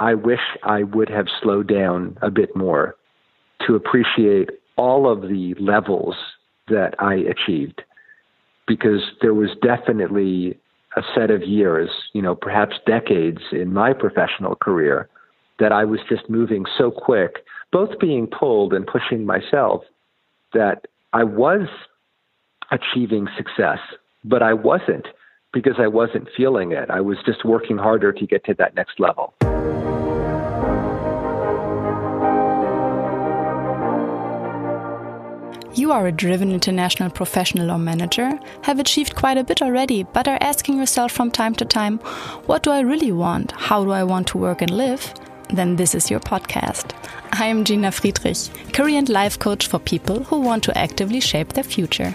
I wish I would have slowed down a bit more to appreciate all of the levels that I achieved. Because there was definitely a set of years, you know, perhaps decades in my professional career that I was just moving so quick, both being pulled and pushing myself, that I was achieving success, but I wasn't because I wasn't feeling it. I was just working harder to get to that next level. You are a driven international professional or manager, have achieved quite a bit already, but are asking yourself from time to time, what do I really want? How do I want to work and live? Then this is your podcast. I am Gina Friedrich, career and life coach for people who want to actively shape their future.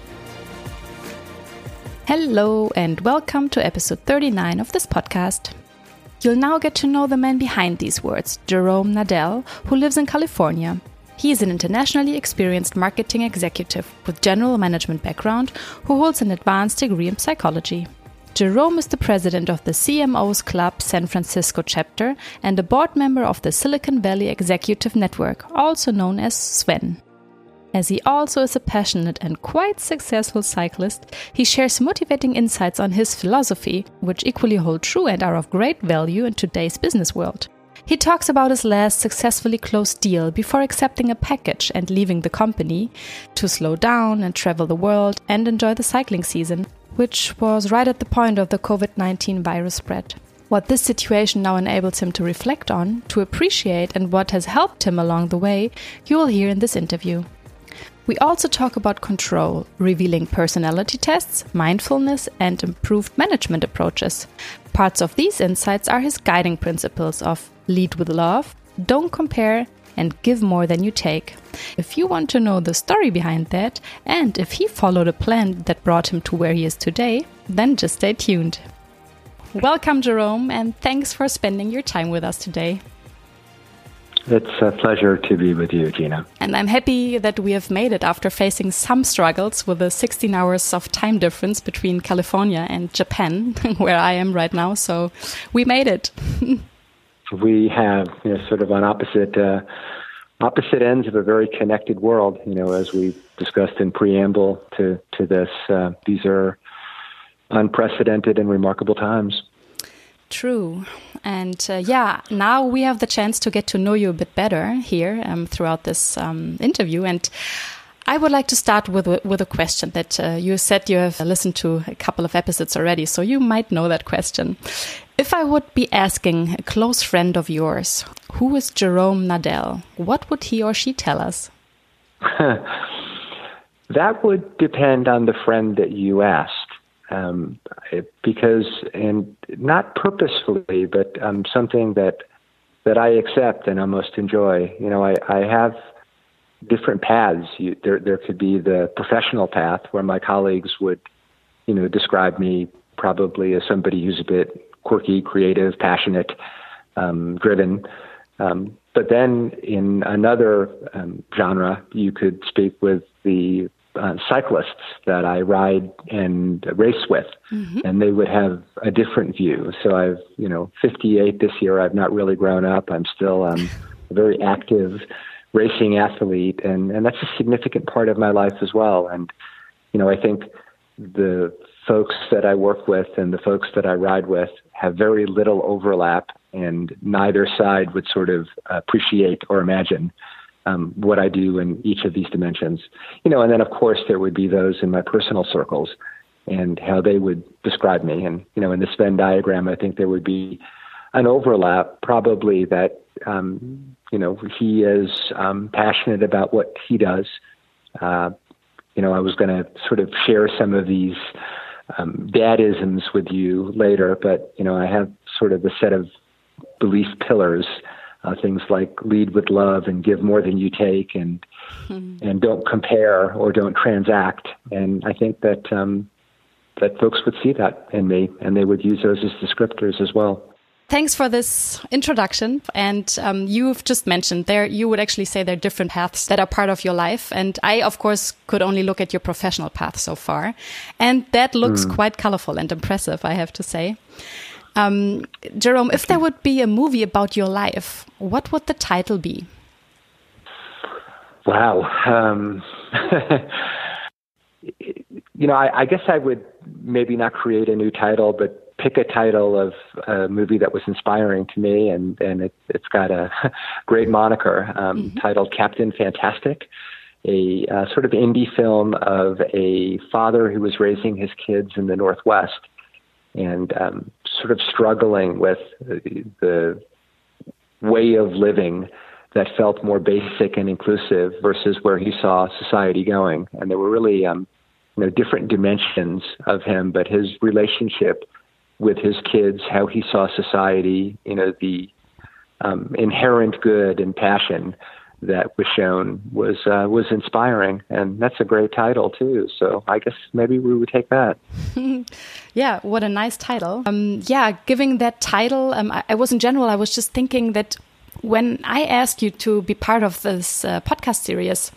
Hello, and welcome to episode 39 of this podcast. You'll now get to know the man behind these words, Jerome Nadel, who lives in California. He is an internationally experienced marketing executive with general management background who holds an advanced degree in psychology. Jerome is the president of the CMOs Club San Francisco chapter and a board member of the Silicon Valley Executive Network, also known as SVEN. As he also is a passionate and quite successful cyclist, he shares motivating insights on his philosophy, which equally hold true and are of great value in today's business world. He talks about his last successfully closed deal before accepting a package and leaving the company to slow down and travel the world and enjoy the cycling season, which was right at the point of the COVID 19 virus spread. What this situation now enables him to reflect on, to appreciate, and what has helped him along the way, you will hear in this interview. We also talk about control, revealing personality tests, mindfulness, and improved management approaches. Parts of these insights are his guiding principles of lead with love, don't compare, and give more than you take. If you want to know the story behind that, and if he followed a plan that brought him to where he is today, then just stay tuned. Welcome, Jerome, and thanks for spending your time with us today. It's a pleasure to be with you, Gina. And I'm happy that we have made it after facing some struggles with the 16 hours of time difference between California and Japan, where I am right now. So we made it. we have you know, sort of on opposite uh, opposite ends of a very connected world. You know, as we discussed in preamble to to this, uh, these are unprecedented and remarkable times. True. And uh, yeah, now we have the chance to get to know you a bit better here um, throughout this um, interview. And I would like to start with a, with a question that uh, you said you have listened to a couple of episodes already, so you might know that question. If I would be asking a close friend of yours, who is Jerome Nadel, what would he or she tell us? that would depend on the friend that you asked um, because and not purposefully, but um, something that that I accept and almost enjoy. You know, I, I have different paths. You, there there could be the professional path where my colleagues would, you know, describe me probably as somebody who's a bit quirky, creative, passionate, um, driven. Um, but then in another um, genre, you could speak with the uh, cyclists that I ride and race with, mm-hmm. and they would have a different view. So I've, you know, 58 this year. I've not really grown up. I'm still um, a very active racing athlete, and and that's a significant part of my life as well. And you know, I think the folks that I work with and the folks that I ride with have very little overlap, and neither side would sort of appreciate or imagine um, what I do in each of these dimensions. You know, and then of course there would be those in my personal circles and how they would describe me. And you know, in this Venn diagram, I think there would be an overlap, probably that um, you know he is um, passionate about what he does. Uh, you know, I was going to sort of share some of these um, dadisms with you later, but you know, I have sort of a set of belief pillars uh, things like lead with love and give more than you take, and mm-hmm. and don't compare or don't transact. And I think that um, that folks would see that in me, and they would use those as descriptors as well. Thanks for this introduction. And um, you've just mentioned there, you would actually say there are different paths that are part of your life. And I, of course, could only look at your professional path so far. And that looks mm. quite colorful and impressive, I have to say. Um, Jerome, if there would be a movie about your life, what would the title be? Wow. Um, you know, I, I guess I would maybe not create a new title, but pick a title of a movie that was inspiring to me, and and it, has got a great moniker um, mm-hmm. titled Captain Fantastic, a uh, sort of indie film of a father who was raising his kids in the Northwest, and um, sort of struggling with the way of living that felt more basic and inclusive versus where he saw society going. And there were really, um, you know, different dimensions of him, but his relationship with his kids, how he saw society, you know, the um, inherent good and passion that was shown was uh, was inspiring, and that's a great title too. So I guess maybe we would take that. yeah, what a nice title. Um, yeah, giving that title, um, I, I was in general. I was just thinking that when I asked you to be part of this uh, podcast series,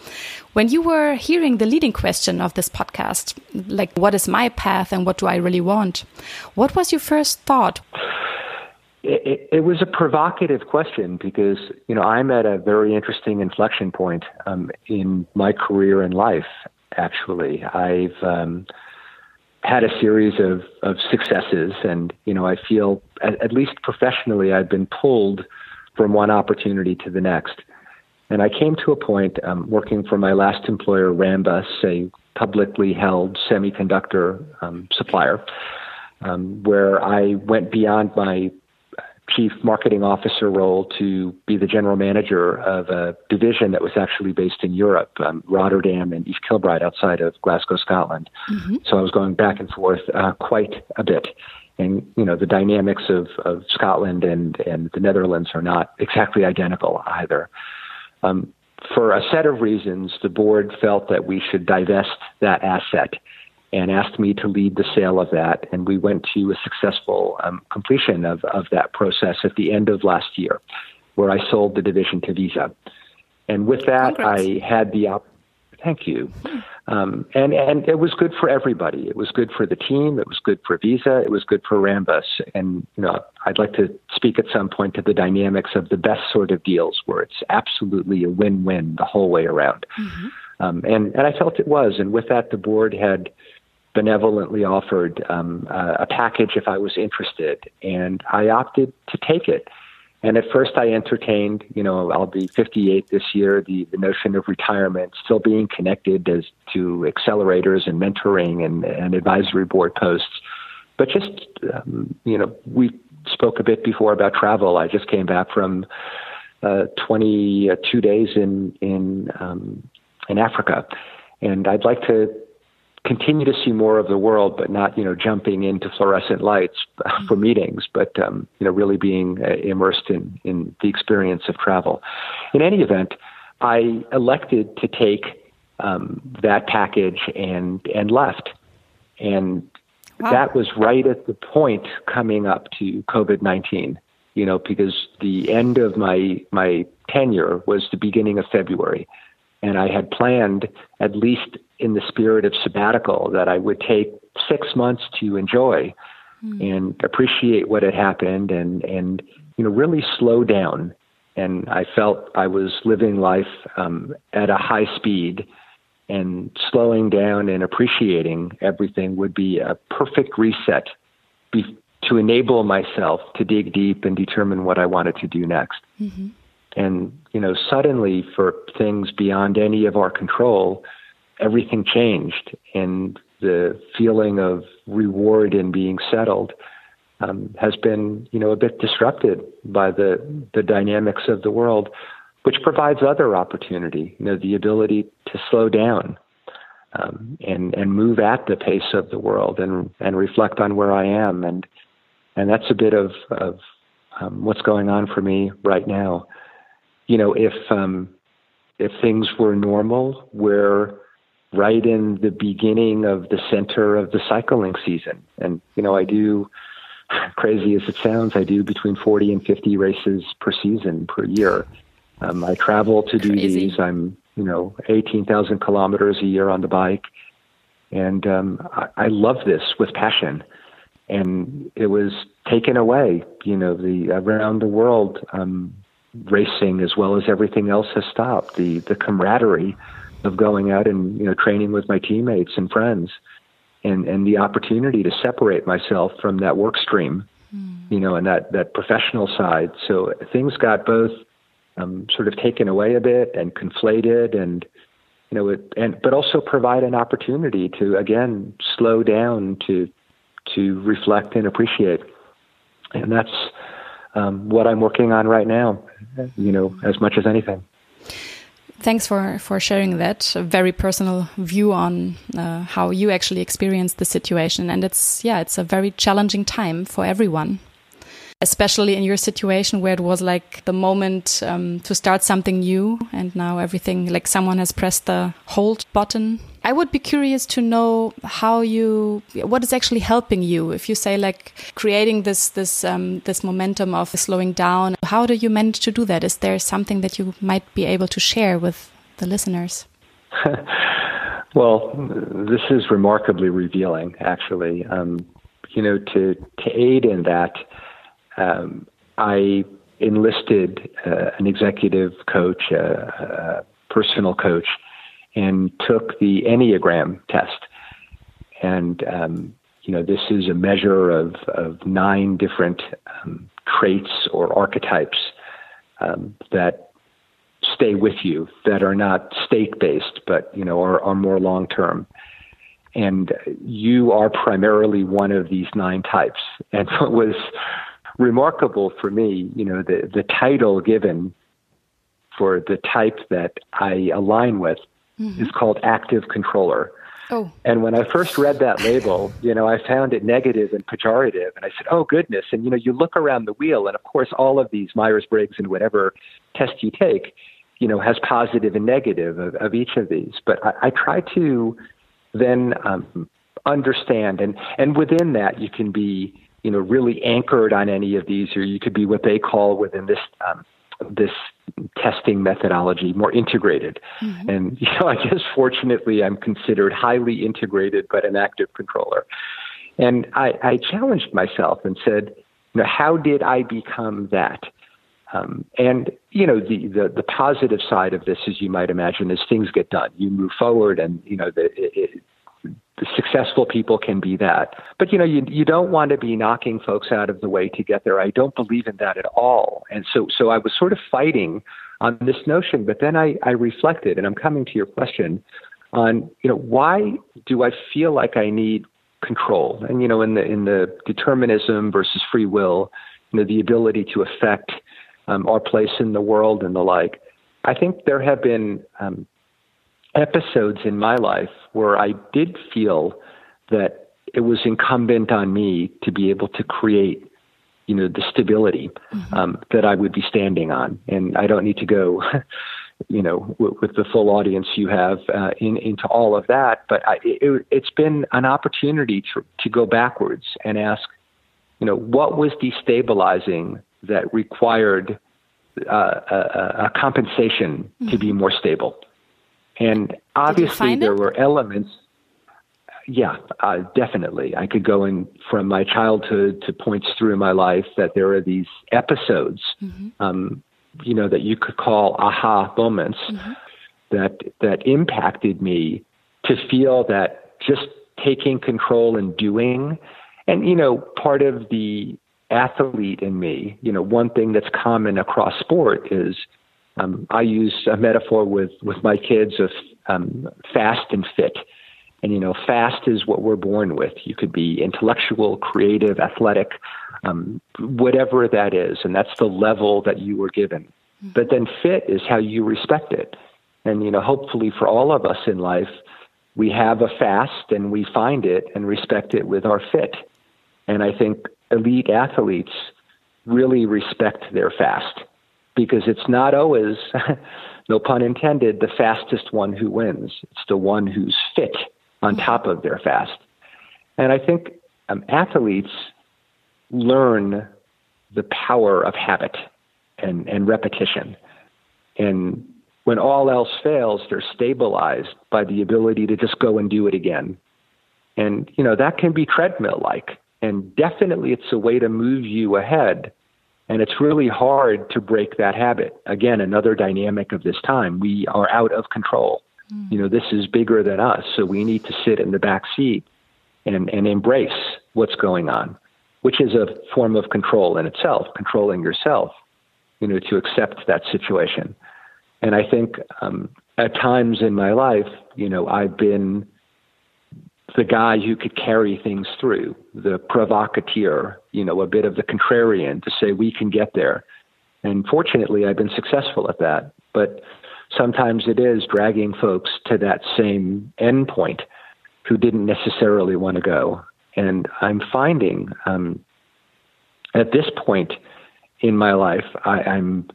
when you were hearing the leading question of this podcast, like what is my path and what do I really want, what was your first thought? It, it, was a provocative question because you know I'm at a very interesting inflection point um, in my career and life. Actually, I've um, had a series of, of successes, and you know I feel at, at least professionally I've been pulled from one opportunity to the next. And I came to a point um, working for my last employer, Rambus, a publicly held semiconductor um, supplier, um, where I went beyond my chief marketing officer role to be the general manager of a division that was actually based in Europe, um, Rotterdam and East Kilbride outside of Glasgow, Scotland. Mm-hmm. So I was going back and forth uh, quite a bit. And you know the dynamics of, of Scotland and, and the Netherlands are not exactly identical either. Um, for a set of reasons, the board felt that we should divest that asset and asked me to lead the sale of that. And we went to a successful um, completion of, of that process at the end of last year, where I sold the division to Visa. And with that, Congrats. I had the op- thank you. Um, and and it was good for everybody. It was good for the team. It was good for Visa. It was good for Rambus. And you know, I'd like to speak at some point to the dynamics of the best sort of deals, where it's absolutely a win-win the whole way around. Mm-hmm. Um, and and I felt it was. And with that, the board had benevolently offered um, a package if I was interested, and I opted to take it. And at first, I entertained, you know, I'll be 58 this year, the, the notion of retirement, still being connected as to accelerators and mentoring and, and advisory board posts. But just, um, you know, we spoke a bit before about travel. I just came back from uh, 22 days in in um, in Africa, and I'd like to continue to see more of the world, but not you know jumping into fluorescent lights for meetings, but um, you know really being uh, immersed in in the experience of travel. In any event, I elected to take um, that package and and left, and wow. that was right at the point coming up to COVID nineteen. You know, because the end of my my tenure was the beginning of February and I had planned, at least in the spirit of sabbatical, that I would take six months to enjoy mm. and appreciate what had happened and, and, you know, really slow down. And I felt I was living life um, at a high speed and slowing down and appreciating everything would be a perfect reset be- to enable myself to dig deep and determine what I wanted to do next. Mm-hmm. And, you know, suddenly for things beyond any of our control, everything changed. And the feeling of reward in being settled um, has been, you know, a bit disrupted by the, the dynamics of the world, which provides other opportunity, you know, the ability to slow down um, and, and move at the pace of the world and, and reflect on where I am. And, and that's a bit of, of um, what's going on for me right now you know, if um, if things were normal, we're right in the beginning of the center of the cycling season. And, you know, I do, crazy as it sounds, I do between 40 and 50 races per season per year. Um, I travel to do Crazy. these. I'm, you know, 18,000 kilometers a year on the bike. And um, I, I love this with passion. And it was taken away, you know, the around the world, um, racing as well as everything else has stopped. The the camaraderie of going out and you know training with my teammates and friends, and and the opportunity to separate myself from that work stream, you know, and that that professional side. So things got both um, sort of taken away a bit and conflated, and you know, it, and but also provide an opportunity to again slow down to to reflect and appreciate, and that's um, what I'm working on right now. You know, as much as anything. Thanks for, for sharing that a very personal view on uh, how you actually experienced the situation. And it's, yeah, it's a very challenging time for everyone, especially in your situation where it was like the moment um, to start something new. And now everything, like someone has pressed the hold button. I would be curious to know how you, what is actually helping you. If you say like creating this, this, um, this momentum of slowing down, how do you manage to do that? Is there something that you might be able to share with the listeners? well, this is remarkably revealing, actually. Um, you know, to to aid in that, um, I enlisted uh, an executive coach, a, a personal coach, and took the Enneagram test. And um, you know, this is a measure of of nine different um, traits or archetypes um, that stay with you that are not state based, but you know are, are more long term. And you are primarily one of these nine types. And what was remarkable for me, you know, the the title given for the type that I align with mm-hmm. is called active controller. Oh. And when I first read that label, you know, I found it negative and pejorative. And I said, oh, goodness. And, you know, you look around the wheel, and of course, all of these Myers Briggs and whatever test you take, you know, has positive and negative of, of each of these. But I, I try to then um, understand, and, and within that, you can be, you know, really anchored on any of these, or you could be what they call within this um, this testing methodology more integrated. Mm-hmm. And you know, I guess fortunately, I'm considered highly integrated, but an active controller. And I, I challenged myself and said, you know, how did I become that? Um, and you know, the, the the positive side of this, as you might imagine, is things get done. You move forward, and you know, the, it, the successful people can be that. But you know, you you don't want to be knocking folks out of the way to get there. I don't believe in that at all. And so so I was sort of fighting on this notion, but then I, I reflected, and I'm coming to your question on, you know, why do I feel like I need control? And you know, in the in the determinism versus free will, you know, the ability to affect um, our place in the world and the like. I think there have been um, episodes in my life where I did feel that it was incumbent on me to be able to create, you know, the stability mm-hmm. um, that I would be standing on. And I don't need to go, you know, w- with the full audience you have uh, in, into all of that. But I, it, it's been an opportunity to, to go backwards and ask, you know, what was destabilizing that required uh, a, a, compensation mm-hmm. to be mm-hmm. more stable? And obviously, there it? were elements. Yeah, uh, definitely. I could go in from my childhood to points through my life that there are these episodes, mm-hmm. um, you know, that you could call aha moments mm-hmm. that that impacted me to feel that just taking control and doing, and you know, part of the athlete in me, you know, one thing that's common across sport is um, I use a metaphor with, with my kids of um, fast and fit. And, you know, fast is what we're born with. You could be intellectual, creative, athletic, um, whatever that is. And that's the level that you were given. Mm-hmm. But then fit is how you respect it. And, you know, hopefully for all of us in life, we have a fast and we find it and respect it with our fit. And I think elite athletes really respect their fast because it's not always, no pun intended, the fastest one who wins. It's the one who's fit on top of their fast. And I think um, athletes learn the power of habit and, and repetition. And when all else fails, they're stabilized by the ability to just go and do it again. And, you know, that can be treadmill like. And definitely it's a way to move you ahead. And it's really hard to break that habit. Again, another dynamic of this time. We are out of control. Mm. You know, this is bigger than us. So we need to sit in the back seat and, and embrace what's going on, which is a form of control in itself, controlling yourself, you know, to accept that situation. And I think um, at times in my life, you know, I've been the guy who could carry things through, the provocateur, you know, a bit of the contrarian to say we can get there. And fortunately, I've been successful at that. But sometimes it is dragging folks to that same endpoint who didn't necessarily want to go. And I'm finding um, at this point in my life, I, I'm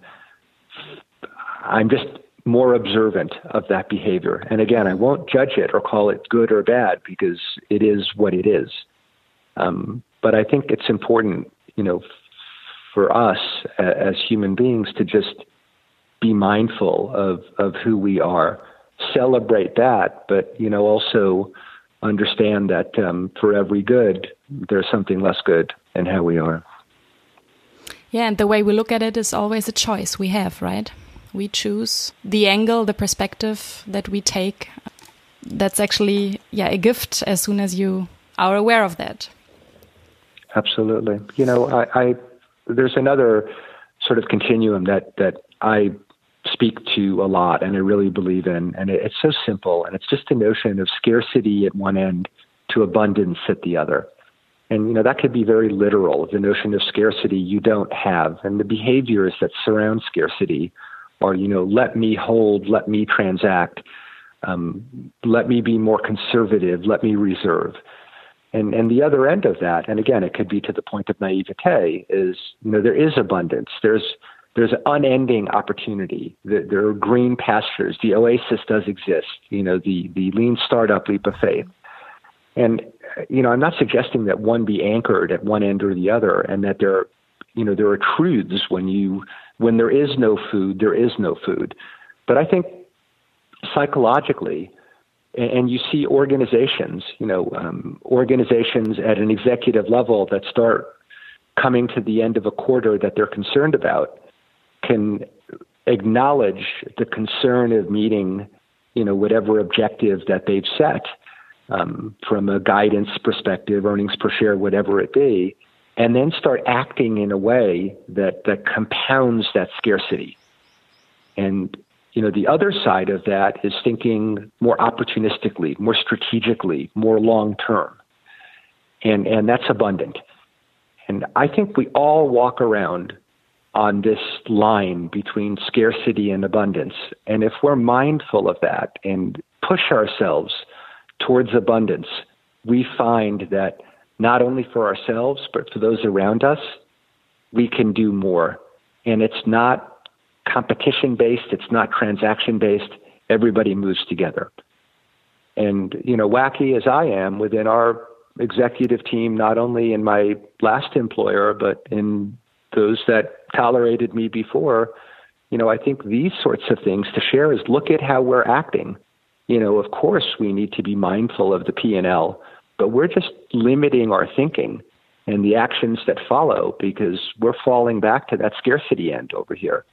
I'm just more observant of that behavior. And again, I won't judge it or call it good or bad because it is what it is. Um, but I think it's important, you know, for us as human beings to just be mindful of, of who we are, celebrate that, but, you know, also understand that um, for every good, there's something less good in how we are. Yeah, and the way we look at it is always a choice we have, right? We choose the angle, the perspective that we take. That's actually yeah a gift as soon as you are aware of that. Absolutely. You know, I, I there's another sort of continuum that that I speak to a lot and I really believe in, and it, it's so simple, and it's just a notion of scarcity at one end to abundance at the other. And you know that could be very literal. The notion of scarcity you don't have, and the behaviors that surround scarcity or you know let me hold let me transact um, let me be more conservative let me reserve. And and the other end of that and again it could be to the point of naivete is you know there is abundance. There's there's unending opportunity. There are green pastures. The oasis does exist you know the the lean startup leap of faith. And you know i'm not suggesting that one be anchored at one end or the other and that there are, you know there are truths when you when there is no food, there is no food. But I think psychologically, and you see organizations, you know, um, organizations at an executive level that start coming to the end of a quarter that they're concerned about can acknowledge the concern of meeting, you know, whatever objective that they've set um, from a guidance perspective, earnings per share, whatever it be, and then start acting in a way that, that compounds that scarcity. And you know, the other side of that is thinking more opportunistically, more strategically, more long term. And and that's abundant. And I think we all walk around on this line between scarcity and abundance. And if we're mindful of that and push ourselves towards abundance, we find that not only for ourselves, but for those around us, we can do more. And it's not competition based, it's not transaction based. Everybody moves together. And, you know, wacky as I am within our executive team, not only in my last employer, but in those that tolerated me before, you know, I think these sorts of things to share is look at how we're acting. You know, of course we need to be mindful of the P and L but we're just limiting our thinking and the actions that follow because we're falling back to that scarcity end over here.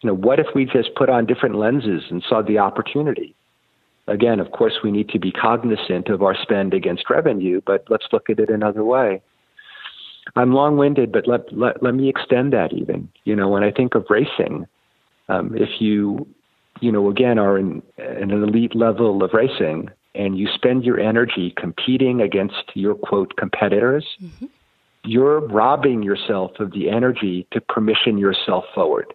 You know, what if we just put on different lenses and saw the opportunity? Again, of course, we need to be cognizant of our spend against revenue, but let's look at it another way. I'm long winded, but let, let, let me extend that even. You know, when I think of racing, um, if you, you know, again, are in, in an elite level of racing, and you spend your energy competing against your quote competitors, mm-hmm. you're robbing yourself of the energy to permission yourself forward.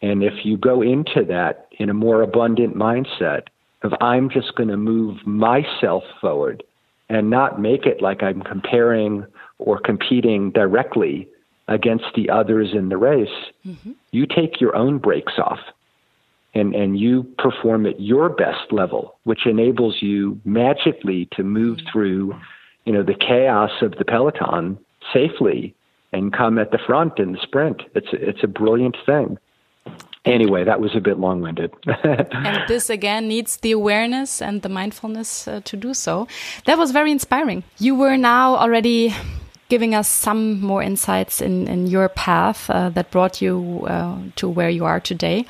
And if you go into that in a more abundant mindset of I'm just going to move myself forward and not make it like I'm comparing or competing directly against the others in the race, mm-hmm. you take your own brakes off and, and you perform at your best level, which enables you magically to move through, you know, the chaos of the peloton safely and come at the front in the sprint. It's it's a brilliant thing. Anyway, that was a bit long winded. and this again needs the awareness and the mindfulness uh, to do so. That was very inspiring. You were now already giving us some more insights in, in your path uh, that brought you uh, to where you are today.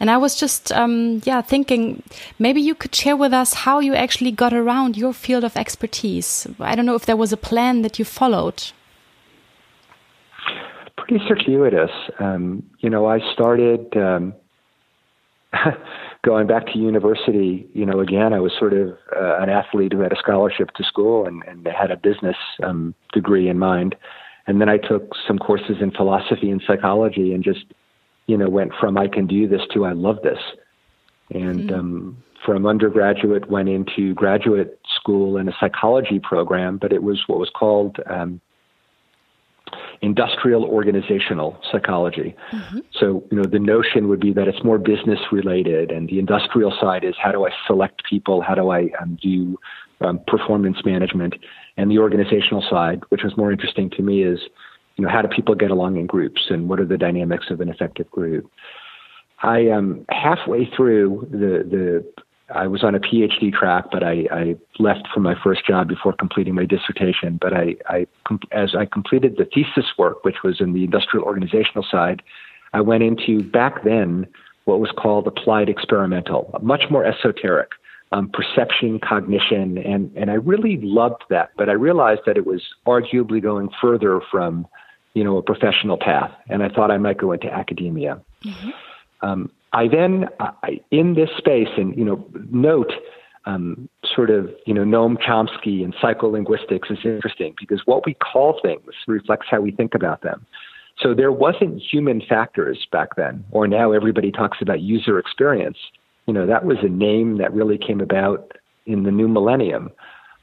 And I was just, um, yeah, thinking maybe you could share with us how you actually got around your field of expertise. I don't know if there was a plan that you followed. Pretty circuitous. Um, you know, I started. Um, going back to university, you know, again, I was sort of uh, an athlete who had a scholarship to school and, and had a business um, degree in mind. And then I took some courses in philosophy and psychology and just, you know, went from I can do this to I love this. And mm-hmm. um, from undergraduate, went into graduate school in a psychology program, but it was what was called um, industrial organizational psychology. Mm-hmm. So, you know, the notion would be that it's more business related, and the industrial side is how do I select people, how do I um, do um, performance management, and the organizational side, which was more interesting to me, is you know how do people get along in groups, and what are the dynamics of an effective group. I am um, halfway through the the I was on a PhD track, but I, I left for my first job before completing my dissertation. But I, I, as I completed the thesis work, which was in the industrial organizational side, I went into back then what was called applied experimental, much more esoteric, um, perception, cognition, and and I really loved that. But I realized that it was arguably going further from, you know, a professional path, and I thought I might go into academia. Mm-hmm. Um, I then, I, in this space, and you know, note um, sort of, you know, Noam Chomsky and psycholinguistics is interesting because what we call things reflects how we think about them. So there wasn't human factors back then, or now everybody talks about user experience. You know, that was a name that really came about in the new millennium,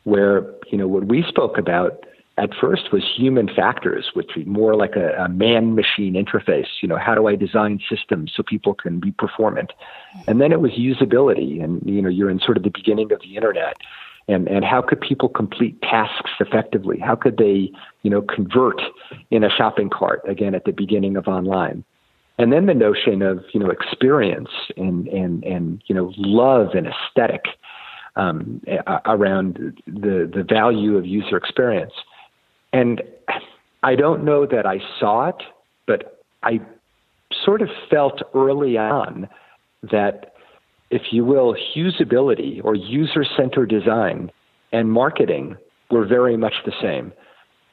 where you know what we spoke about at first was human factors, which was more like a, a man-machine interface. You know, how do I design systems so people can be performant? And then it was usability, and you know, you're in sort of the beginning of the internet, and and how could people complete tasks effectively? How could they, you know, convert in a shopping cart again at the beginning of online? And then the notion of you know experience and and and you know love and aesthetic um, around the the value of user experience. And I don't know that I saw it, but I sort of felt early on that, if you will, usability or user centered design and marketing were very much the same.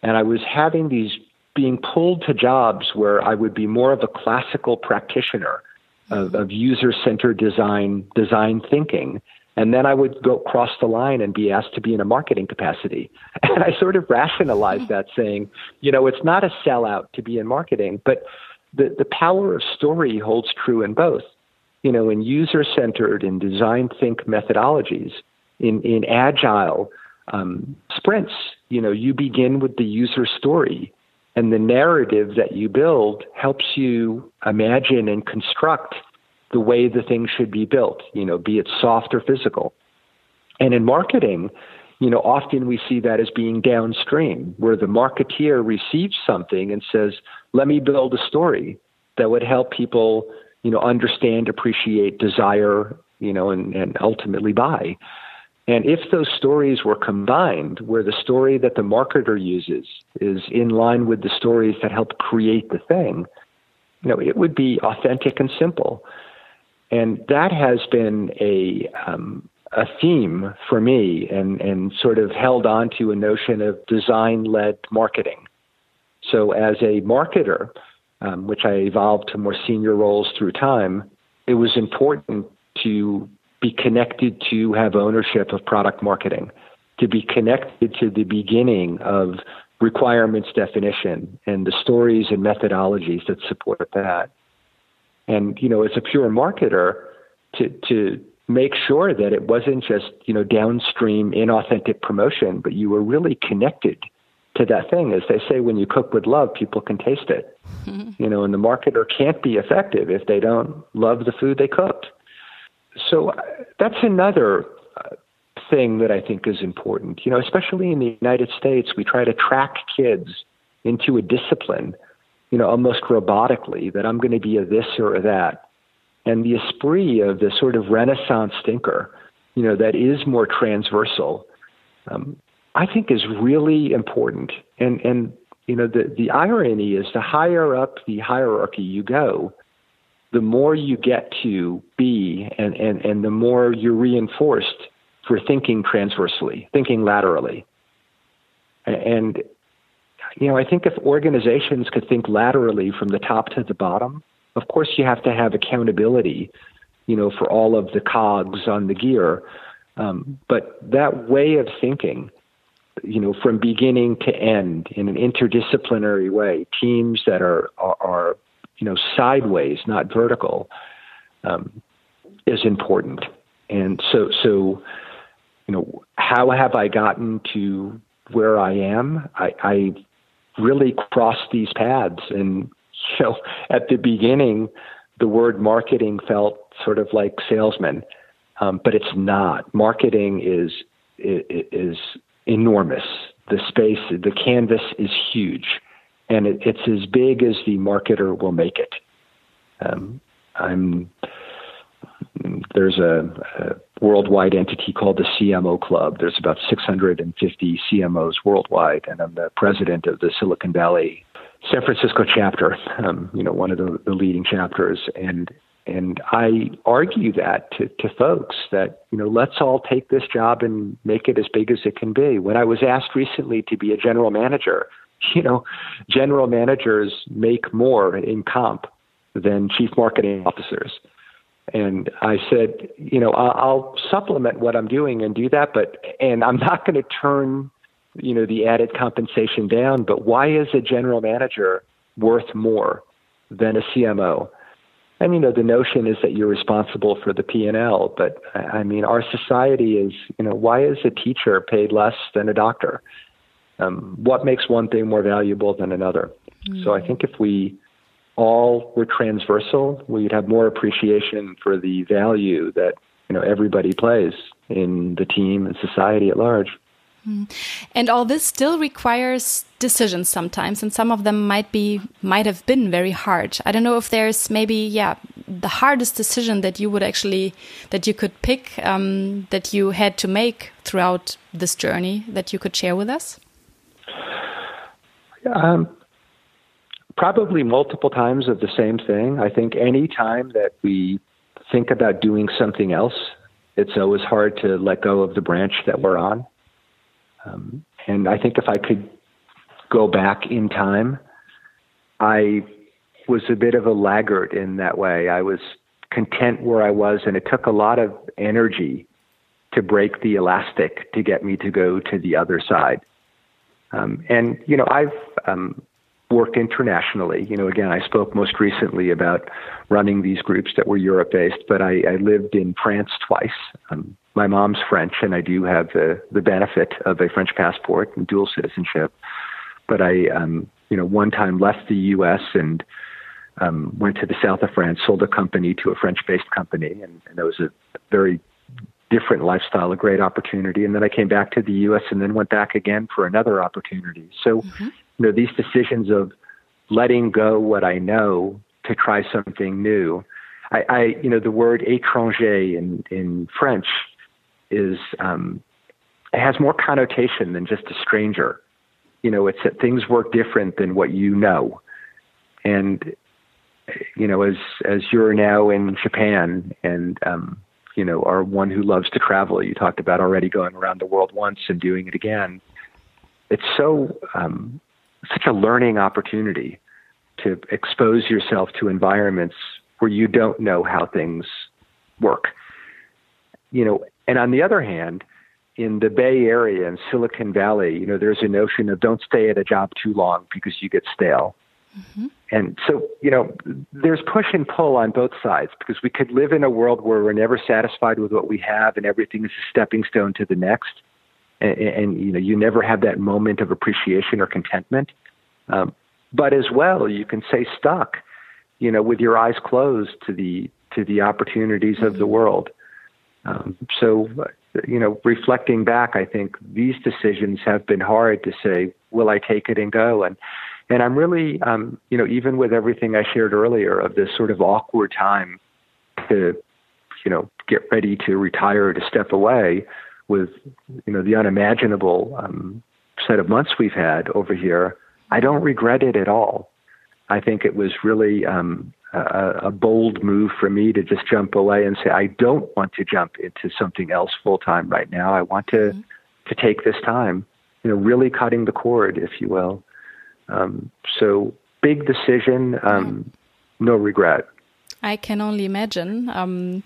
And I was having these being pulled to jobs where I would be more of a classical practitioner of, of user centered design, design thinking and then I would go cross the line and be asked to be in a marketing capacity. And I sort of rationalized that saying, you know, it's not a sellout to be in marketing, but the, the power of story holds true in both. You know, in user centered and design think methodologies, in, in agile um, sprints, you know, you begin with the user story. And the narrative that you build helps you imagine and construct the way the thing should be built, you know, be it soft or physical. And in marketing, you know, often we see that as being downstream, where the marketeer receives something and says, let me build a story that would help people, you know, understand, appreciate, desire, you know, and, and ultimately buy. And if those stories were combined, where the story that the marketer uses is in line with the stories that help create the thing, you know, it would be authentic and simple. And that has been a um, a theme for me and, and sort of held on to a notion of design led marketing. So, as a marketer, um, which I evolved to more senior roles through time, it was important to be connected to have ownership of product marketing, to be connected to the beginning of requirements definition and the stories and methodologies that support that. And, you know, as a pure marketer, to, to make sure that it wasn't just, you know, downstream inauthentic promotion, but you were really connected to that thing as they say when you cook with love, people can taste it. You know, and the marketer can't be effective if they don't love the food they cooked. So uh, that's another uh, thing that I think is important. You know, especially in the United States, we try to track kids into a discipline, you know, almost robotically that I'm going to be a this or a that. And the esprit of the sort of Renaissance thinker, you know, that is more transversal, um, I think is really important. And and you know, the the irony is the higher up the hierarchy you go, the more you get to be and, and, and the more you're reinforced for thinking transversely, thinking laterally. And you know, I think if organizations could think laterally from the top to the bottom, of course you have to have accountability, you know, for all of the cogs on the gear. Um, but that way of thinking you know, from beginning to end in an interdisciplinary way, teams that are, are, are you know, sideways, not vertical, um, is important. And so, so, you know, how have I gotten to where I am? I, I really crossed these paths. And, know, at the beginning, the word marketing felt sort of like salesman, um, but it's not. Marketing is, is enormous. The space, the canvas is huge, and it, it's as big as the marketer will make it. Um, I'm there's a, a, worldwide entity called the CMO Club. There's about 650 CMOs worldwide, and I'm the president of the Silicon Valley San Francisco chapter. Um, you know, one of the, the leading chapters, and and I argue that to, to folks that, you know, let's all take this job and make it as big as it can be. When I was asked recently to be a general manager, you know, general managers make more in comp than chief marketing officers. And I said, you know, I'll, I'll supplement what I'm doing and do that, but, and I'm not going to turn, you know, the added compensation down, but why is a general manager worth more than a CMO? and you know the notion is that you're responsible for the p&l but i mean our society is you know why is a teacher paid less than a doctor um, what makes one thing more valuable than another mm-hmm. so i think if we all were transversal we'd have more appreciation for the value that you know everybody plays in the team and society at large Mm. And all this still requires decisions sometimes, and some of them might be might have been very hard. I don't know if there's maybe yeah the hardest decision that you would actually that you could pick um, that you had to make throughout this journey that you could share with us. Um, probably multiple times of the same thing. I think any time that we think about doing something else, it's always hard to let go of the branch that we're on. Um, and I think if I could go back in time, I was a bit of a laggard in that way. I was content where I was, and it took a lot of energy to break the elastic to get me to go to the other side. Um, and you know, I've um, worked internationally. You know, again, I spoke most recently about running these groups that were Europe based, but I, I lived in France twice. Um, my mom's French, and I do have the, the benefit of a French passport and dual citizenship. But I, um, you know, one time left the U.S. and um, went to the south of France, sold a company to a French-based company, and, and that was a very different lifestyle, a great opportunity. And then I came back to the U.S. and then went back again for another opportunity. So, mm-hmm. you know, these decisions of letting go what I know to try something new. I, I you know, the word étranger in in French is um, it has more connotation than just a stranger. You know, it's that things work different than what you know, and you know, as as you're now in Japan and um, you know are one who loves to travel. You talked about already going around the world once and doing it again. It's so um, such a learning opportunity to expose yourself to environments where you don't know how things work. You know, and on the other hand, in the Bay Area and Silicon Valley, you know, there's a notion of don't stay at a job too long because you get stale. Mm-hmm. And so, you know, there's push and pull on both sides because we could live in a world where we're never satisfied with what we have and everything is a stepping stone to the next. and, and, you know you never have that moment of appreciation or contentment. Um, but as well, you can stay stuck, you know, with your eyes closed to the to the opportunities of the world. Um, so, you know, reflecting back, I think these decisions have been hard to say, will I take it and go? And and I'm really, um, you know, even with everything I shared earlier of this sort of awkward time to, you know, get ready to retire, to step away, with you know the unimaginable um, set of months we've had over here. I don't regret it at all. I think it was really um, a, a bold move for me to just jump away and say, I don't want to jump into something else full time right now. I want to mm-hmm. to take this time, you know, really cutting the cord, if you will. Um, so big decision, um, no regret. I can only imagine. Um,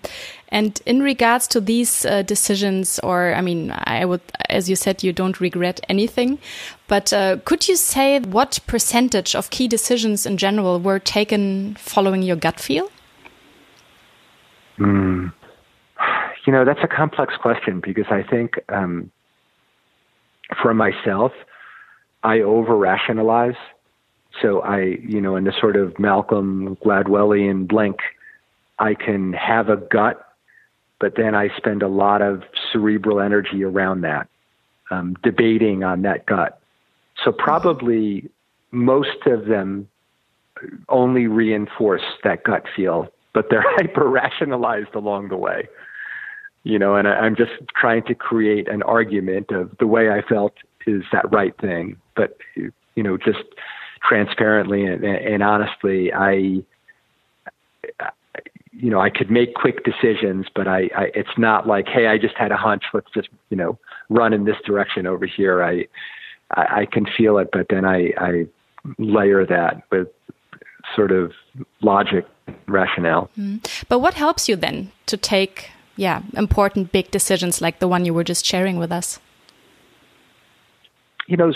and in regards to these uh, decisions, or I mean, I would, as you said, you don't regret anything. But uh, could you say what percentage of key decisions in general were taken following your gut feel? Mm. You know, that's a complex question because I think um, for myself, I over rationalize so I, you know, in the sort of Malcolm Gladwellian blink, I can have a gut, but then I spend a lot of cerebral energy around that, um, debating on that gut. So probably most of them only reinforce that gut feel, but they're hyper rationalized along the way. You know, and I, I'm just trying to create an argument of the way I felt is that right thing. But, you know, just transparently and, and honestly, I, you know, I could make quick decisions, but I, I, it's not like, hey, I just had a hunch. Let's just, you know, run in this direction over here. I, I, I can feel it, but then I, I layer that with sort of logic, rationale. Mm. But what helps you then to take, yeah, important big decisions like the one you were just sharing with us? You know,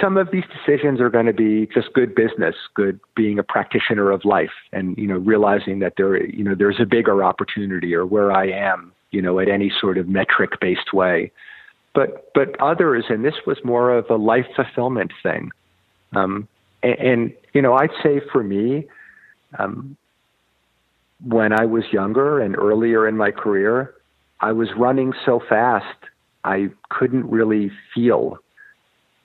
some of these decisions are going to be just good business, good being a practitioner of life, and you know, realizing that there, you know, there's a bigger opportunity or where I am, you know, at any sort of metric-based way. But but others, and this was more of a life fulfillment thing. Um, and, and you know, I'd say for me, um, when I was younger and earlier in my career, I was running so fast I couldn't really feel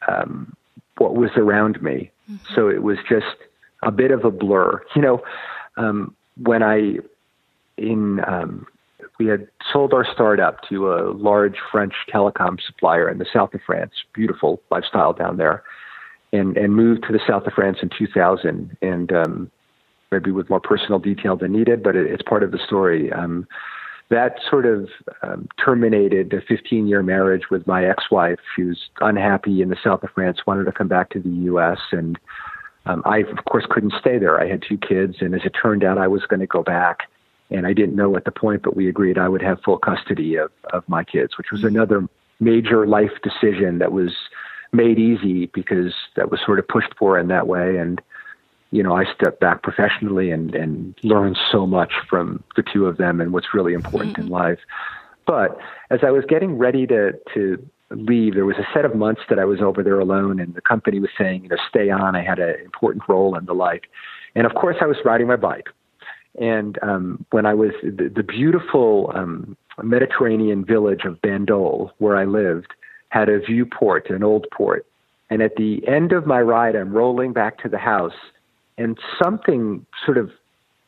um, what was around me. Mm-hmm. So it was just a bit of a blur. You know, um, when I in um, we had sold our startup to a large French telecom supplier in the south of France. Beautiful lifestyle down there, and and moved to the south of France in 2000. And um, maybe with more personal detail than needed, but it, it's part of the story. Um, that sort of um, terminated a 15 year marriage with my ex wife. She was unhappy in the south of France, wanted to come back to the U.S. And um, I, of course, couldn't stay there. I had two kids, and as it turned out, I was going to go back. And I didn't know at the point, but we agreed I would have full custody of, of my kids, which was another major life decision that was made easy because that was sort of pushed for in that way. And you know, I stepped back professionally and, and learned so much from the two of them and what's really important mm-hmm. in life. But as I was getting ready to, to leave, there was a set of months that I was over there alone and the company was saying, you know, stay on. I had an important role and the like. And of course I was riding my bike. And um, when I was the, the beautiful um, Mediterranean village of Bandol, where I lived, had a vieux port, an old port. And at the end of my ride, I'm rolling back to the house and something sort of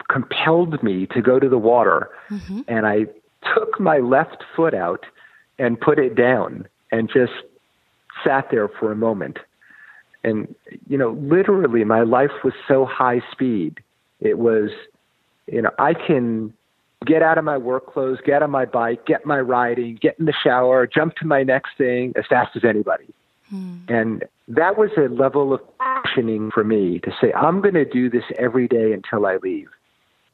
compelled me to go to the water. Mm-hmm. And I took my left foot out and put it down and just sat there for a moment. And, you know, literally my life was so high speed. It was, you know, I can get out of my work clothes, get on my bike, get my riding, get in the shower, jump to my next thing as fast as anybody. Hmm. And that was a level of passioning for me to say, I'm going to do this every day until I leave.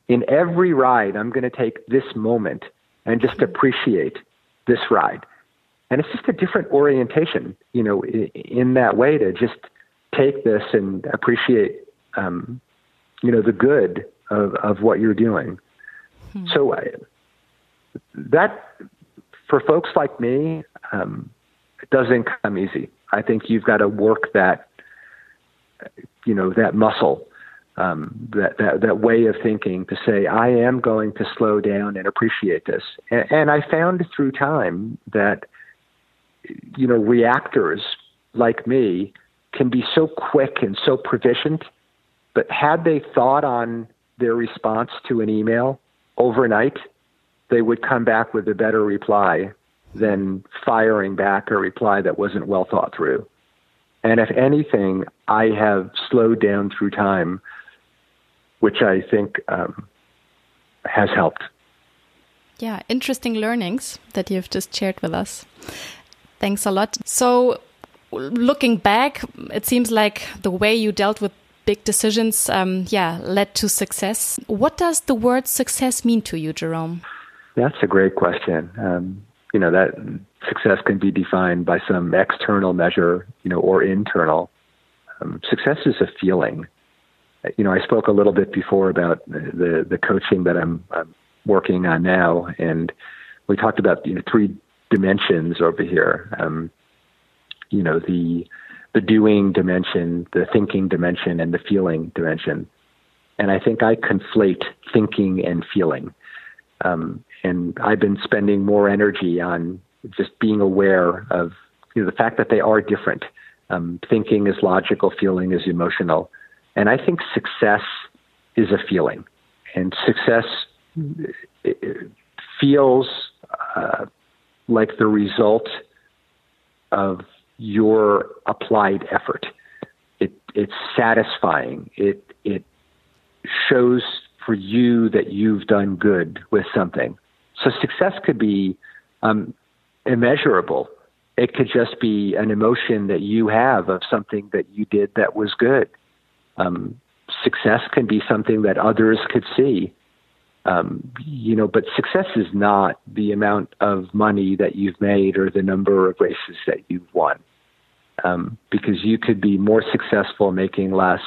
In every ride, I'm going to take this moment and just appreciate this ride. And it's just a different orientation, you know, in, that way to just take this and appreciate, um, you know, the good of, of what you're doing. Hmm. So I, that, for folks like me, um, doesn't come easy. I think you've got to work that, you know, that muscle, um, that, that that way of thinking to say, I am going to slow down and appreciate this. And, and I found through time that, you know, reactors like me can be so quick and so proficient, but had they thought on their response to an email overnight, they would come back with a better reply than firing back a reply that wasn't well thought through. And if anything, I have slowed down through time, which I think um, has helped. Yeah, interesting learnings that you've just shared with us. Thanks a lot. So, looking back, it seems like the way you dealt with big decisions, um, yeah, led to success. What does the word success mean to you, Jerome? That's a great question. Um, you know that success can be defined by some external measure, you know, or internal. Um, success is a feeling. You know, I spoke a little bit before about the the coaching that I'm, I'm working on now, and we talked about you know three dimensions over here. Um, you know, the the doing dimension, the thinking dimension, and the feeling dimension. And I think I conflate thinking and feeling. Um, and I've been spending more energy on just being aware of you know, the fact that they are different. Um, thinking is logical, feeling is emotional. And I think success is a feeling. And success feels uh, like the result of your applied effort. It, it's satisfying. It, it shows for you that you've done good with something. So success could be um, immeasurable. It could just be an emotion that you have of something that you did that was good. Um, success can be something that others could see. Um, you know, but success is not the amount of money that you've made or the number of races that you've won. Um, because you could be more successful making less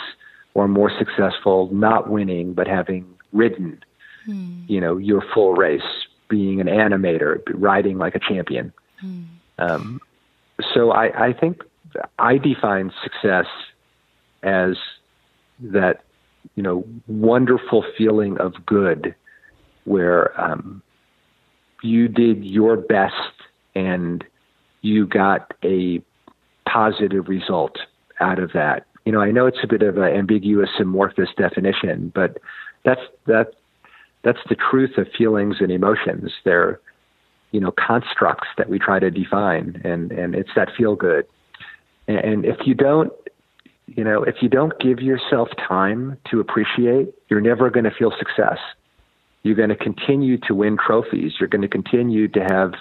or more successful not winning but having ridden, hmm. you know, your full race being an animator, riding like a champion. Mm. Um, so I, I think I define success as that, you know, wonderful feeling of good where um, you did your best and you got a positive result out of that. You know, I know it's a bit of an ambiguous, amorphous definition, but that's that that's the truth of feelings and emotions. They're, you know, constructs that we try to define, and and it's that feel good. And, and if you don't, you know, if you don't give yourself time to appreciate, you're never going to feel success. You're going to continue to win trophies. You're going to continue to have,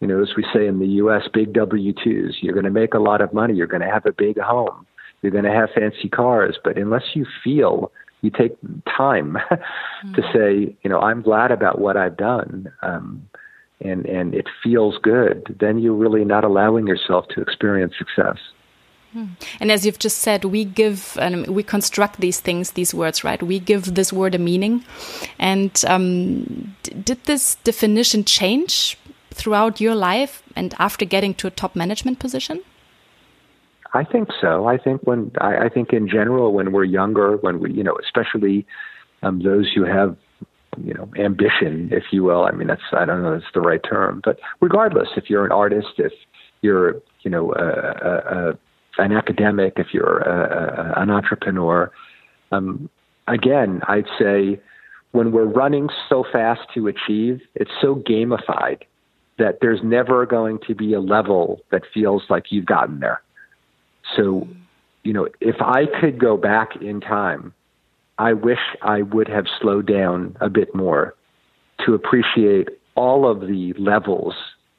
you know, as we say in the U.S., big W-2s. You're going to make a lot of money. You're going to have a big home. You're going to have fancy cars. But unless you feel you take time mm-hmm. to say, you know, I'm glad about what I've done, um, and and it feels good. Then you're really not allowing yourself to experience success. Hmm. And as you've just said, we give and we construct these things, these words, right? We give this word a meaning. And um, did this definition change throughout your life and after getting to a top management position? I think so. I think when I, I think in general when we're younger, when we you know especially um, those who have you know ambition, if you will. I mean that's I don't know that's the right term, but regardless, if you're an artist, if you're you know a, a, an academic, if you're an entrepreneur, um, again I'd say when we're running so fast to achieve, it's so gamified that there's never going to be a level that feels like you've gotten there. So, you know, if I could go back in time, I wish I would have slowed down a bit more to appreciate all of the levels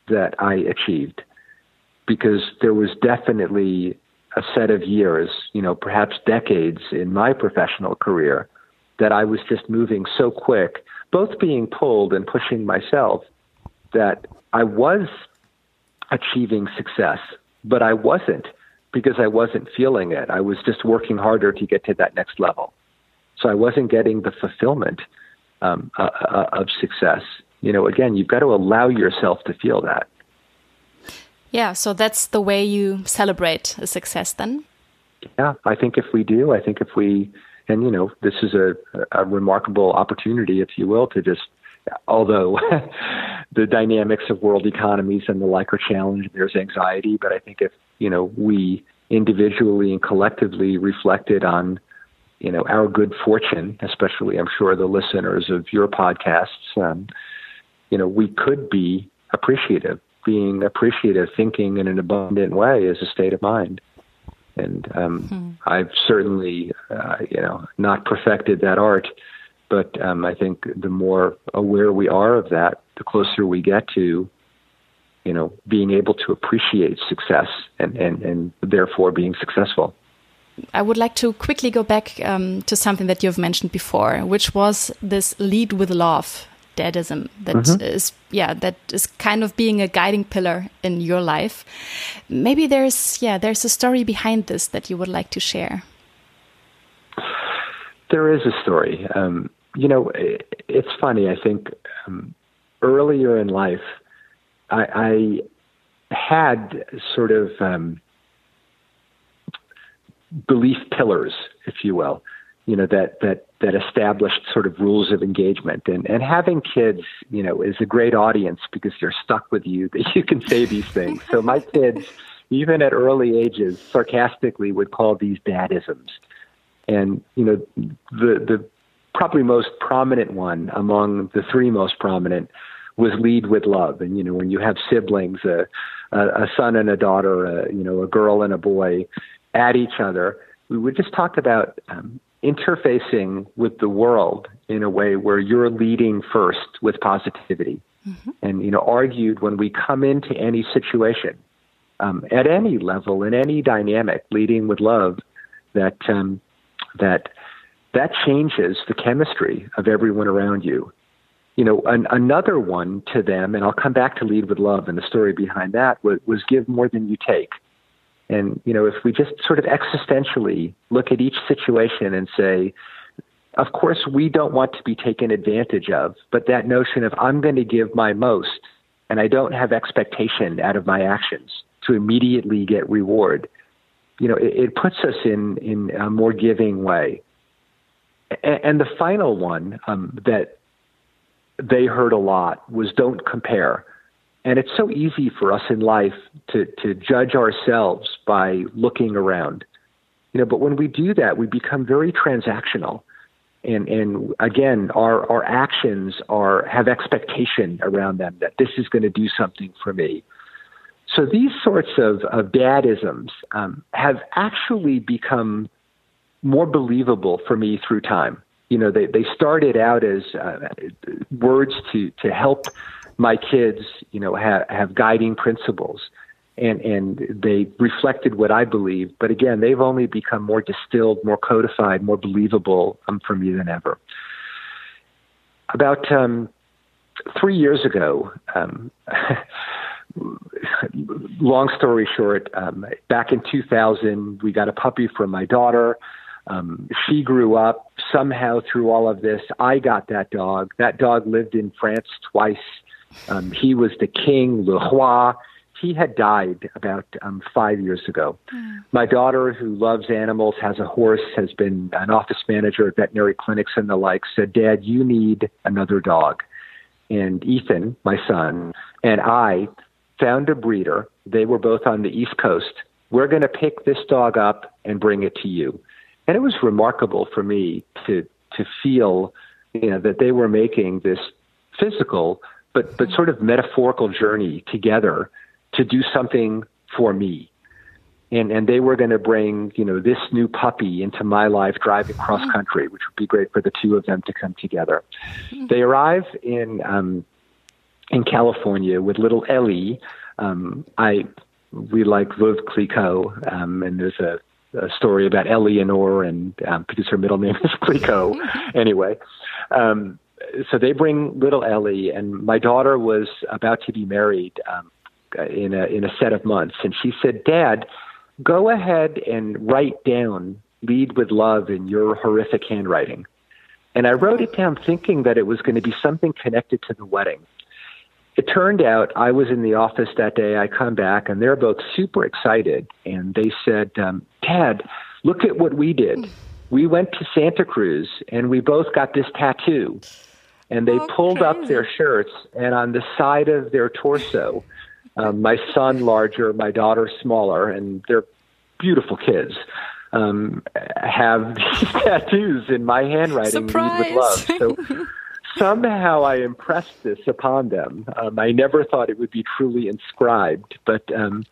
that I achieved. Because there was definitely a set of years, you know, perhaps decades in my professional career that I was just moving so quick, both being pulled and pushing myself, that I was achieving success, but I wasn't because I wasn't feeling it. I was just working harder to get to that next level. So I wasn't getting the fulfillment um, uh, uh, of success. You know, again, you've got to allow yourself to feel that. Yeah, so that's the way you celebrate a success then? Yeah, I think if we do, I think if we, and you know, this is a, a remarkable opportunity, if you will, to just, although the dynamics of world economies and the like are challenged, there's anxiety, but I think if, you know, we individually and collectively reflected on, you know, our good fortune, especially I'm sure the listeners of your podcasts, um, you know, we could be appreciative. Being appreciative, thinking in an abundant way is a state of mind. And um, hmm. I've certainly, uh, you know, not perfected that art, but um, I think the more aware we are of that, the closer we get to, you know, being able to appreciate success and, and, and therefore being successful. I would like to quickly go back um, to something that you've mentioned before, which was this lead with love Dadism that mm -hmm. is, yeah that is kind of being a guiding pillar in your life maybe there's yeah there's a story behind this that you would like to share there is a story um, you know it's funny i think um, earlier in life I, I had sort of um, belief pillars if you will you know that that that established sort of rules of engagement. And and having kids you know is a great audience because they're stuck with you that you can say these things. So my kids even at early ages sarcastically would call these dadisms. And you know the the probably most prominent one among the three most prominent was lead with love and you know when you have siblings a a, a son and a daughter a, you know a girl and a boy at each other we would just talk about um, interfacing with the world in a way where you're leading first with positivity. Mm-hmm. And, you know, argued when we come into any situation, um, at any level, in any dynamic, leading with love, that, um, that, that changes the chemistry of everyone around you. You know, an, another one to them, and I'll come back to lead with love, and the story behind that was, was give more than you take. And, you know, if we just sort of existentially look at each situation and say, of course, we don't want to be taken advantage of, but that notion of I'm going to give my most and I don't have expectation out of my actions to immediately get reward, you know, it, it puts us in, in a more giving way. And, the final one um, that they heard a lot was don't compare. And it's so easy for us in life to, to judge ourselves by looking around. You know, but when we do that, we become very transactional. And, and again, our, our actions are, have expectation around them that this is going to do something for me. So these sorts of, of dadisms um, have actually become more believable for me through time. You know, they, they started out as uh, words to, to help my kids, you know, have, have guiding principles and and they reflected what I believe. But again, they've only become more distilled, more codified, more believable um, for me than ever. About um, three years ago, um, long story short, um, back in 2000, we got a puppy from my daughter. Um, she grew up somehow through all of this. I got that dog. That dog lived in France twice. Um, he was the king, le roi. He had died about um, five years ago. Mm. My daughter, who loves animals, has a horse, has been an office manager at veterinary clinics and the like, said, Dad, you need another dog. And Ethan, my son, and I found a breeder. They were both on the East Coast. We're going to pick this dog up and bring it to you. And it was remarkable for me to to feel, you know, that they were making this physical but but sort of metaphorical journey together to do something for me. And and they were going to bring you know this new puppy into my life driving cross country, which would be great for the two of them to come together. Mm. They arrive in um, in California with little Ellie. Um, I we like Veuve Clicquot, um, and there's a, a story about Eleanor, and um, because her middle name is Clicquot. anyway, um, so they bring little Ellie, and my daughter was about to be married um, in a in a set of months, and she said, "Dad, go ahead and write down lead with love in your horrific handwriting." And I wrote it down thinking that it was going to be something connected to the wedding. It turned out I was in the office that day. I come back and they're both super excited. And they said, um, Dad, look at what we did. We went to Santa Cruz and we both got this tattoo. And they Oh, pulled up their shirts, and on the side of their torso, um, my son larger, my daughter smaller, and they're beautiful kids. Um, have these tattoos in my handwriting, read with love. So somehow I impressed this upon them. Um, I never thought it would be truly inscribed, but um,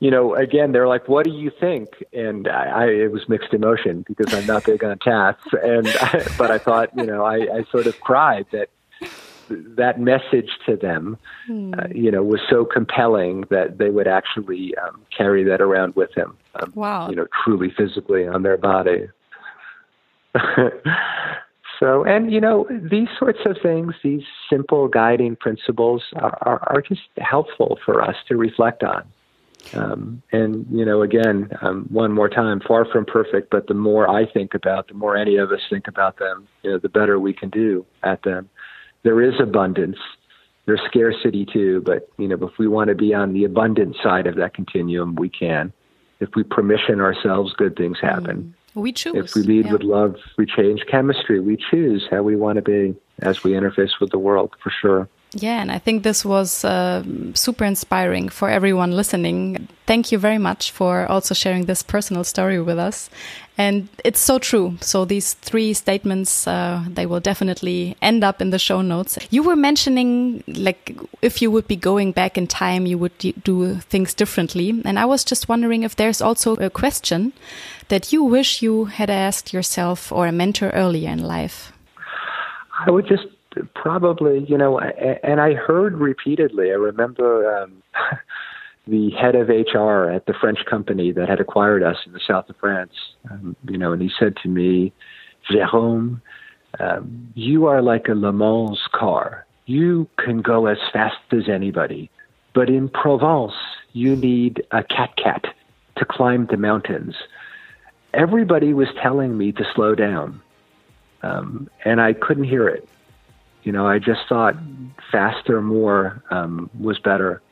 you know, again, they're like, "What do you think?" And I, I it was mixed emotion because I'm not big on tats, and but I thought, you know, I, I sort of cried that that message to them, uh, you know, was so compelling that they would actually um, carry that around with them. Um, Wow. You know, truly physically on their body. so, and you know, these sorts of things, these simple guiding principles, are, are, are just helpful for us to reflect on. Um, and you know, again, um, one more time, far from perfect, but the more I think about, the more any of us think about them, you know, the better we can do at them. There is abundance. There's scarcity too, but you know, if we want to be on the abundant side of that continuum, we can. If we permission ourselves, good things happen. We choose. If we lead yeah. with love, we change chemistry. We choose how we want to be as we interface with the world, for sure. Yeah, and I think this was uh, super inspiring for everyone listening. Thank you very much for also sharing this personal story with us. And it's so true. So these three statements, uh, they will definitely end up in the show notes. You were mentioning, like, if you would be going back in time, you would do things differently. And I was just wondering if there's also a question that you wish you had asked yourself or a mentor earlier in life. I would just probably, you know, and I heard repeatedly. I remember um, the head of HR at the French company that had acquired us in the south of France, um, you know, and he said to me, Jérôme, um, you are like a Le Mans car. You can go as fast as anybody. But in Provence, you need a cat cat to climb the mountains. Everybody was telling me to slow down, um, and I couldn't hear it. You know, I just thought faster, more um, was better.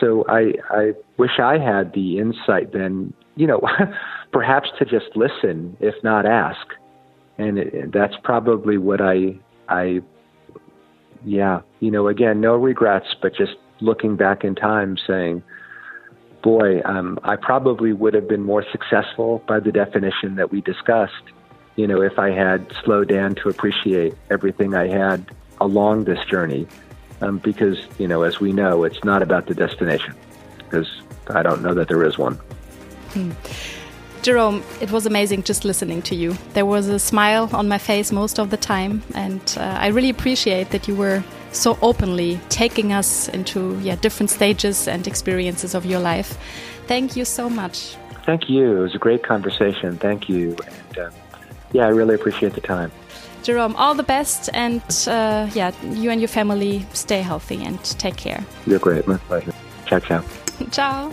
So I, I wish I had the insight then, you know, perhaps to just listen, if not ask. And it, that's probably what I, I, yeah, you know, again, no regrets, but just looking back in time saying, boy, um, I probably would have been more successful by the definition that we discussed, you know, if I had slowed down to appreciate everything I had along this journey. Um, because, you know, as we know, it's not about the destination, because I don't know that there is one. Jerome, it was amazing just listening to you. There was a smile on my face most of the time, and uh, I really appreciate that you were so openly taking us into yeah different stages and experiences of your life. Thank you so much. Thank you. It was a great conversation. Thank you. And um, yeah, I really appreciate the time. Jerome, all the best, and uh, yeah, you and your family stay healthy and take care. You're great. My pleasure. Ciao, ciao. Ciao.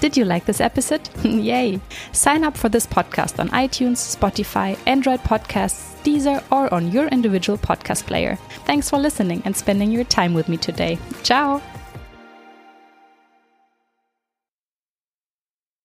Did you like this episode? Yay! Sign up for this podcast on iTunes, Spotify, Android Podcasts, Deezer, or on your individual podcast player. Thanks for listening and spending your time with me today. Ciao!